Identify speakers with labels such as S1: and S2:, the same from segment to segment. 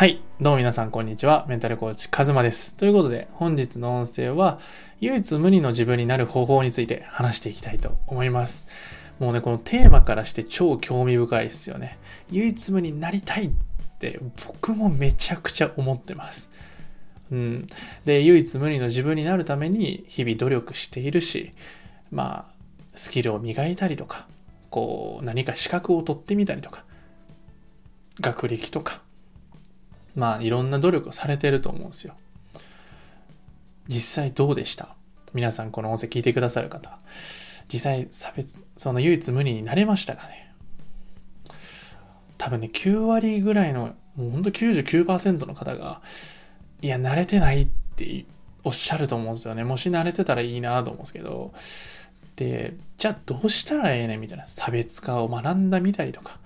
S1: はい。どうも皆さん、こんにちは。メンタルコーチ、カズマです。ということで、本日の音声は、唯一無二の自分になる方法について話していきたいと思います。もうね、このテーマからして超興味深いですよね。唯一無二になりたいって、僕もめちゃくちゃ思ってます。うん。で、唯一無二の自分になるために、日々努力しているし、まあ、スキルを磨いたりとか、こう、何か資格を取ってみたりとか、学歴とか、まあいろんな努力をされてると思うんですよ。実際どうでした？皆さんこの音声聞いてくださる方。実際差別、その唯一無二になれましたかね？多分ね、9割ぐらいの、もうほんと99%の方が、いや、慣れてないっておっしゃると思うんですよね。もし慣れてたらいいなと思うんですけど。で、じゃあどうしたらええねんみたいな。差別化を学んだみたりとか。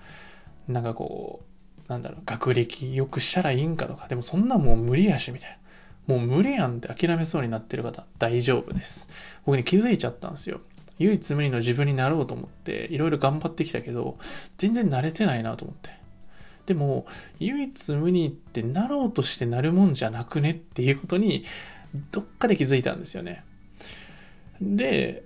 S1: なんかこう、なんだろう、学歴よくしたらいいんかとか、でもそんなもう無理やし、みたいな。もう無理やんって諦めそうになってる方、大丈夫です。僕ね、気づいちゃったんですよ。唯一無二の自分になろうと思って、いろいろ頑張ってきたけど、全然慣れてないなと思って。でも、唯一無二ってなろうとしてなるもんじゃなくねっていうことに、どっかで気づいたんですよね。で、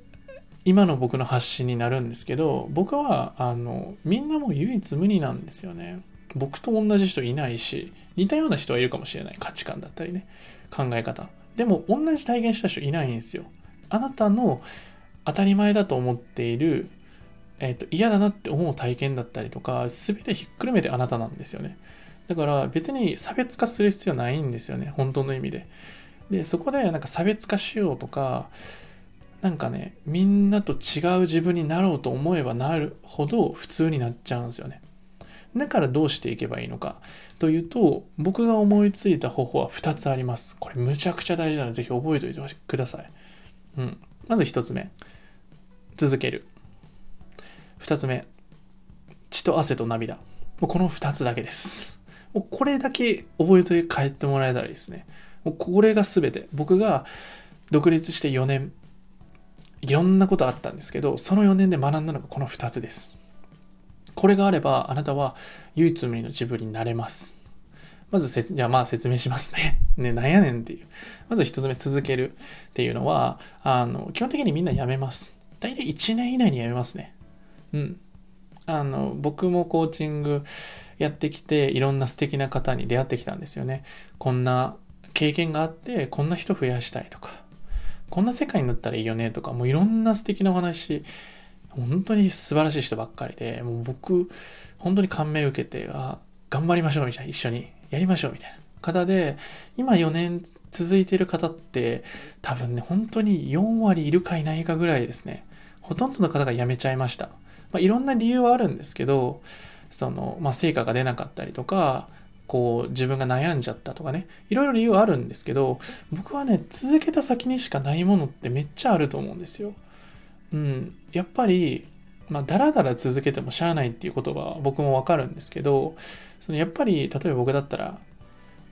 S1: 今の僕の発信になるんですけど、僕は、あの、みんなも唯一無二なんですよね。僕と同じ人いないし、似たような人はいるかもしれない。価値観だったりね。考え方。でも、同じ体験した人いないんですよ。あなたの当たり前だと思っている、えっ、と、嫌だなって思う体験だったりとか、すべてひっくるめてあなたなんですよね。だから別に差別化する必要ないんですよね。本当の意味で。で、そこでなんか差別化しようとか、なんかね、みんなと違う自分になろうと思えばなるほど普通になっちゃうんですよね。だからどうしていけばいいのかというと、僕が思いついた方法は2つあります。これむちゃくちゃ大事なので、ぜひ覚えておいてください。うん。まず1つ目。続ける。2つ目。血と汗と涙。もうこの2つだけです。もうこれだけ覚えて帰ってもらえたらいいですね。もうこれが全て。僕が独立して4年、いろんなことあったんですけど、その4年で学んだのがこの2つです。これがあれば、あなたは唯一無二の自分になれます。まずせじゃあまあ説明しますね。ね、なんやねんっていう。まず一つ目続けるっていうのは、あの、基本的にみんな辞めます。大体1年以内に辞めますね。うん。あの、僕もコーチングやってきて、いろんな素敵な方に出会ってきたんですよね。こんな経験があって、こんな人増やしたいとか、こんな世界になったらいいよねとか、もういろんな素敵なお話、本当に素晴らしい人ばっかりで、もう僕、本当に感銘を受けて、あ、頑張りましょうみたいな、一緒にやりましょうみたいな方で、今4年続いてる方って、多分ね、本当に4割いるかいないかぐらいですね。ほとんどの方が辞めちゃいました。まあ、いろんな理由はあるんですけど、その、まあ、成果が出なかったりとか、こう、自分が悩んじゃったとかね、いろいろ理由はあるんですけど、僕はね、続けた先にしかないものってめっちゃあると思うんですよ。うん、やっぱり、まあ、だらだら続けてもしゃあないっていうことは僕もわかるんですけど、そのやっぱり、例えば僕だったら、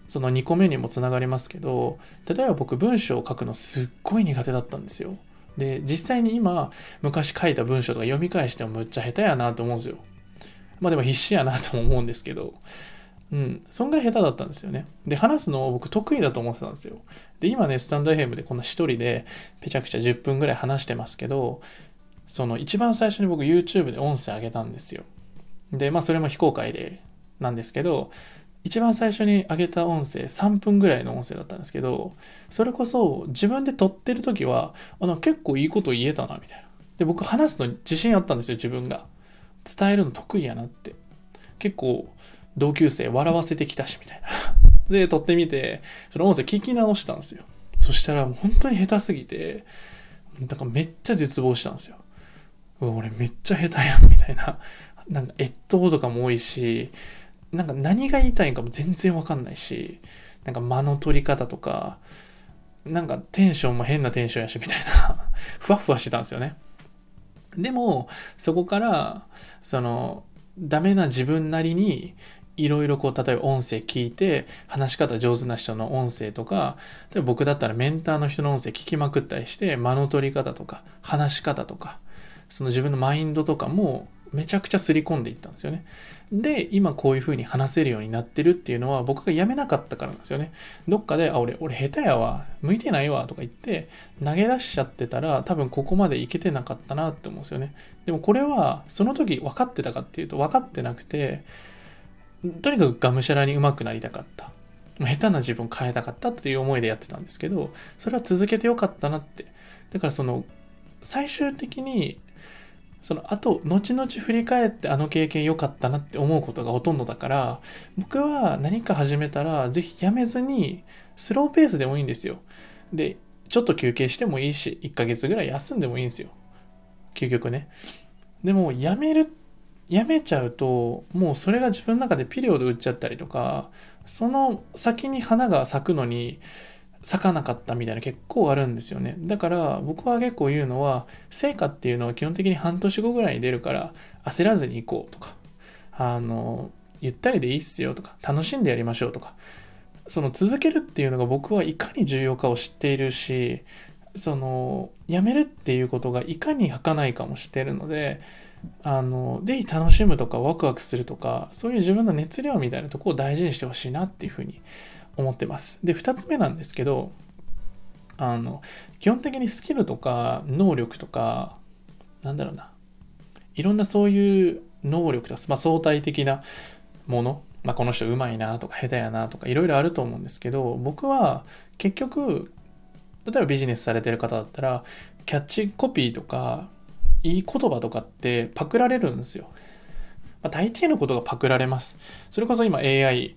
S1: その2個目にもつながりますけど、例えば僕文章を書くのすっごい苦手だったんですよ。で、実際に今、昔書いた文章とか読み返してもむっちゃ下手やなと思うんですよ。まあでも必死やなとも思うんですけど、うん、そんぐらい下手だったんですよね。で、話すのを僕得意だと思ってたんですよ。で、今ね、スタンド FM でこんな一人でぺちゃくちゃ10分ぐらい話してますけど、その一番最初に僕 YouTube で音声上げたんですよ。で、まあそれも非公開でなんですけど、一番最初に上げた音声3分ぐらいの音声だったんですけど、それこそ自分で撮ってる時は、あの結構いいこと言えたな、みたいな。で、僕話すのに自信あったんですよ、自分が。伝えるの得意やなって。結構同級生笑わせてきたし、みたいな。で、撮ってみて、その音声聞き直したんですよ。そしたら本当に下手すぎて、だからめっちゃ絶望したんですよ。俺めっちゃ下手やん、みたいな。なんか越冬とかも多いし、なんか何が言いたいんかも全然わかんないし、なんか間の取り方とか、なんかテンションも変なテンションやし、みたいな。ふわふわしてたんですよね。でも、そこから、その、ダメな自分なりに、いろいろこう、例えば音声聞いて、話し方上手な人の音声とか、例えば僕だったらメンターの人の音声聞きまくったりして、間の取り方とか、話し方とか、その自分のマインドとかもめちゃくちゃ刷り込んでいったんですよね。で、今こういう風に話せるようになってるっていうのは僕が辞めなかったからなんですよね。どっかで、あ、俺、俺下手やわ、向いてないわとか言って投げ出しちゃってたら多分ここまでいけてなかったなって思うんですよね。でもこれはその時分かってたかっていうと分かってなくて、とにかくがむしゃらに上手くなりたかった。下手な自分変えたかったっていう思いでやってたんですけど、それは続けてよかったなって。だからその、最終的にその後、後々振り返ってあの経験良かったなって思うことがほとんどだから、僕は何か始めたら、ぜひやめずに、スローペースでもいいんですよ。で、ちょっと休憩してもいいし、1ヶ月ぐらい休んでもいいんですよ。究極ね。でも、やめる、やめちゃうと、もうそれが自分の中でピリオド打っちゃったりとか、その先に花が咲くのに、咲かなかったみたいな結構あるんですよね。だから僕は結構言うのは、成果っていうのは基本的に半年後ぐらいに出るから焦らずに行こうとか、あの、ゆったりでいいっすよとか、楽しんでやりましょうとか、その続けるっていうのが僕はいかに重要かを知っているし、その、やめるっていうことがいかに儚いかもしてるので、あの、ぜひ楽しむとかワクワクするとか、そういう自分の熱量みたいなとこを大事にしてほしいなっていうふうに思ってます。で、2つ目なんですけど、あの、基本的にスキルとか能力とか、なんだろうな、いろんなそういう能力とか、まあ、相対的なもの、まあ、この人うまいなとか下手やなとかいろいろあると思うんですけど、僕は結局、例えばビジネスされてる方だったら、キャッチコピーとか、いい言葉とかってパクられるんですよ。まあ、大抵のことがパクられます。それこそ今 AI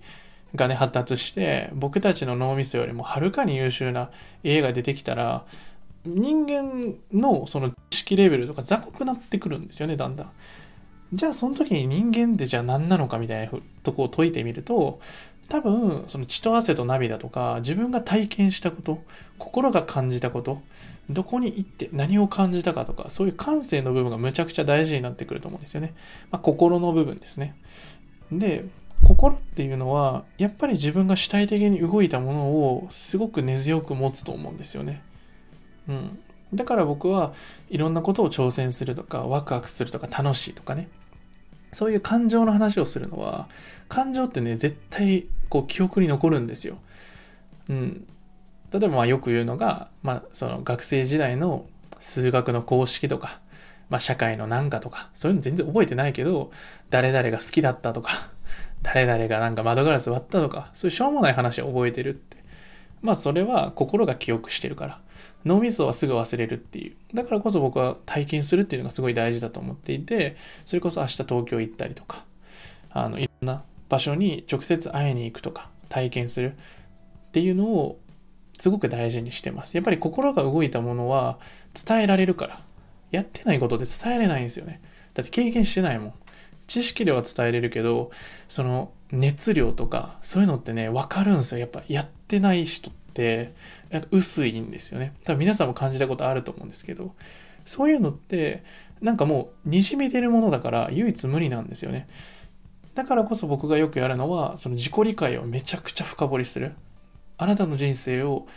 S1: がね、発達して、僕たちの脳みそよりもはるかに優秀な AI が出てきたら、人間のその知識レベルとか雑魚くなってくるんですよね、だんだん。じゃあその時に人間ってじゃあ何なのかみたいなとこを解いてみると、多分、その血と汗と涙とか、自分が体験したこと、心が感じたこと、どこに行って何を感じたかとか、そういう感性の部分がむちゃくちゃ大事になってくると思うんですよね。まあ、心の部分ですね。で、心っていうのはやっぱり自分が主体的に動いたものをすごく根強く持つと思うんですよね。うん。だから僕はいろんなことを挑戦するとかワクワクするとか楽しいとかね。そういう感情の話をするのは感情ってね絶対こう記憶に残るんですよ。うん。例えばまあよく言うのが、まあその学生時代の数学の公式とか、まあ社会のなんかとか、そういうの全然覚えてないけど、誰々が好きだったとか、誰々がなんか窓ガラス割ったとか、そういうしょうもない話を覚えてるって。まあそれは心が記憶してるから。脳みそはすぐ忘れるっていう。だからこそ僕は体験するっていうのがすごい大事だと思っていて、それこそ明日東京行ったりとか、あの、いろんな場所に直接会いに行くとか、体験するっていうのをすごく大事にしてます。やっぱり心が動いたものは伝えられるから。やってないことで伝えれないんですよね。だって経験してないもん。知識では伝えれるけど、その熱量とか、そういうのってね、わかるんですよ。やっぱやってない人って、薄いんですよね。多分皆さんも感じたことあると思うんですけど、そういうのって、なんかもう、にじみ出るものだから唯一無二なんですよね。だからこそ僕がよくやるのは、その自己理解をめちゃくちゃ深掘りする。あなたの人生を、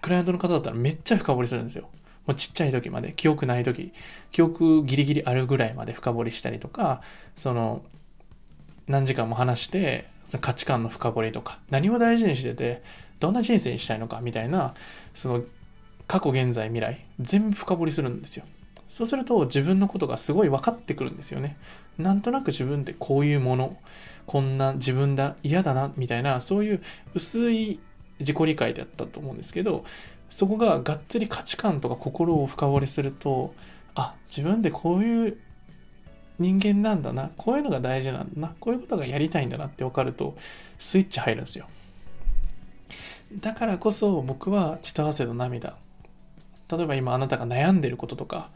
S1: クライアントの方だったらめっちゃ深掘りするんですよ。もうちっちゃい時まで、記憶ない時、記憶ギリギリあるぐらいまで深掘りしたりとか、その、何時間も話して、その価値観の深掘りとか、何を大事にしてて、どんな人生にしたいのかみたいな、その、過去、現在、未来、全部深掘りするんですよ。そうすると自分のことがすごい分かってくるんですよね。なんとなく自分ってこういうもの、こんな自分だ、嫌だな、みたいな、そういう薄い自己理解だったと思うんですけど、そこががっつり価値観とか心を深掘りすると、あ、自分でこういう人間なんだな、こういうのが大事なんだな、こういうことがやりたいんだなって分かると、スイッチ入るんですよ。だからこそ僕は血と汗と涙。例えば今あなたが悩んでることとか、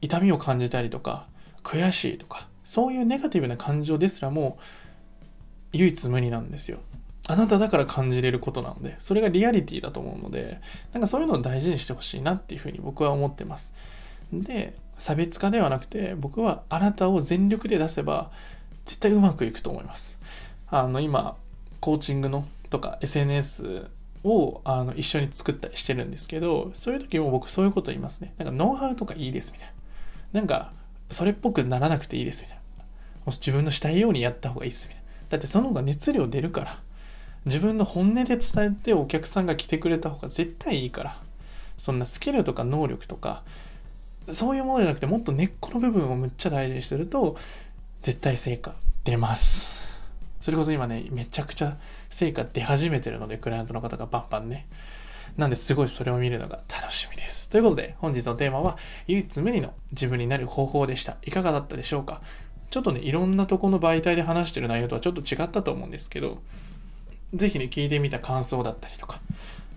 S1: 痛みを感じたりとか、悔しいとか、そういうネガティブな感情ですらも唯一無二なんですよ。あなただから感じれることなので、それがリアリティだと思うので、なんかそういうのを大事にしてほしいなっていうふうに僕は思ってます。で、差別化ではなくて、僕はあなたを全力で出せば、絶対うまくいくと思います。あの、今、コーチングのとか SNS をあの一緒に作ったりしてるんですけど、そういう時も僕そういうこと言いますね。なんかノウハウとかいいですみたいな。なんかそれっぽくならなくていいですみたいな。もし自分のしたいようにやった方がいいっすみたいな。だってその方が熱量出るから。自分の本音で伝えてお客さんが来てくれた方が絶対いいから。そんなスキルとか能力とか、そういうものじゃなくてもっと根っこの部分をむっちゃ大事にすると、絶対成果出ます。それこそ今ね、めちゃくちゃ成果出始めてるので、クライアントの方がバンバンね。なんですごいそれを見るのが楽しみです。ということで、本日のテーマは、唯一無二の自分になる方法でした。いかがだったでしょうか？ちょっとね、いろんなとこの媒体で話してる内容とはちょっと違ったと思うんですけど、ぜひね、聞いてみた感想だったりとか、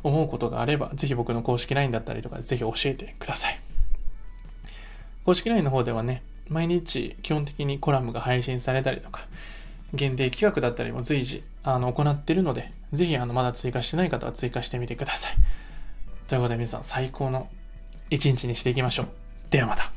S1: 思うことがあれば、ぜひ僕の公式 LINE だったりとか、ぜひ教えてください。公式 LINE の方ではね、毎日基本的にコラムが配信されたりとか、限定企画だったりも随時あの行ってるので、ぜひあのまだ追加してない方は追加してみてください。ということで皆さん最高の一日にしていきましょう。ではまた。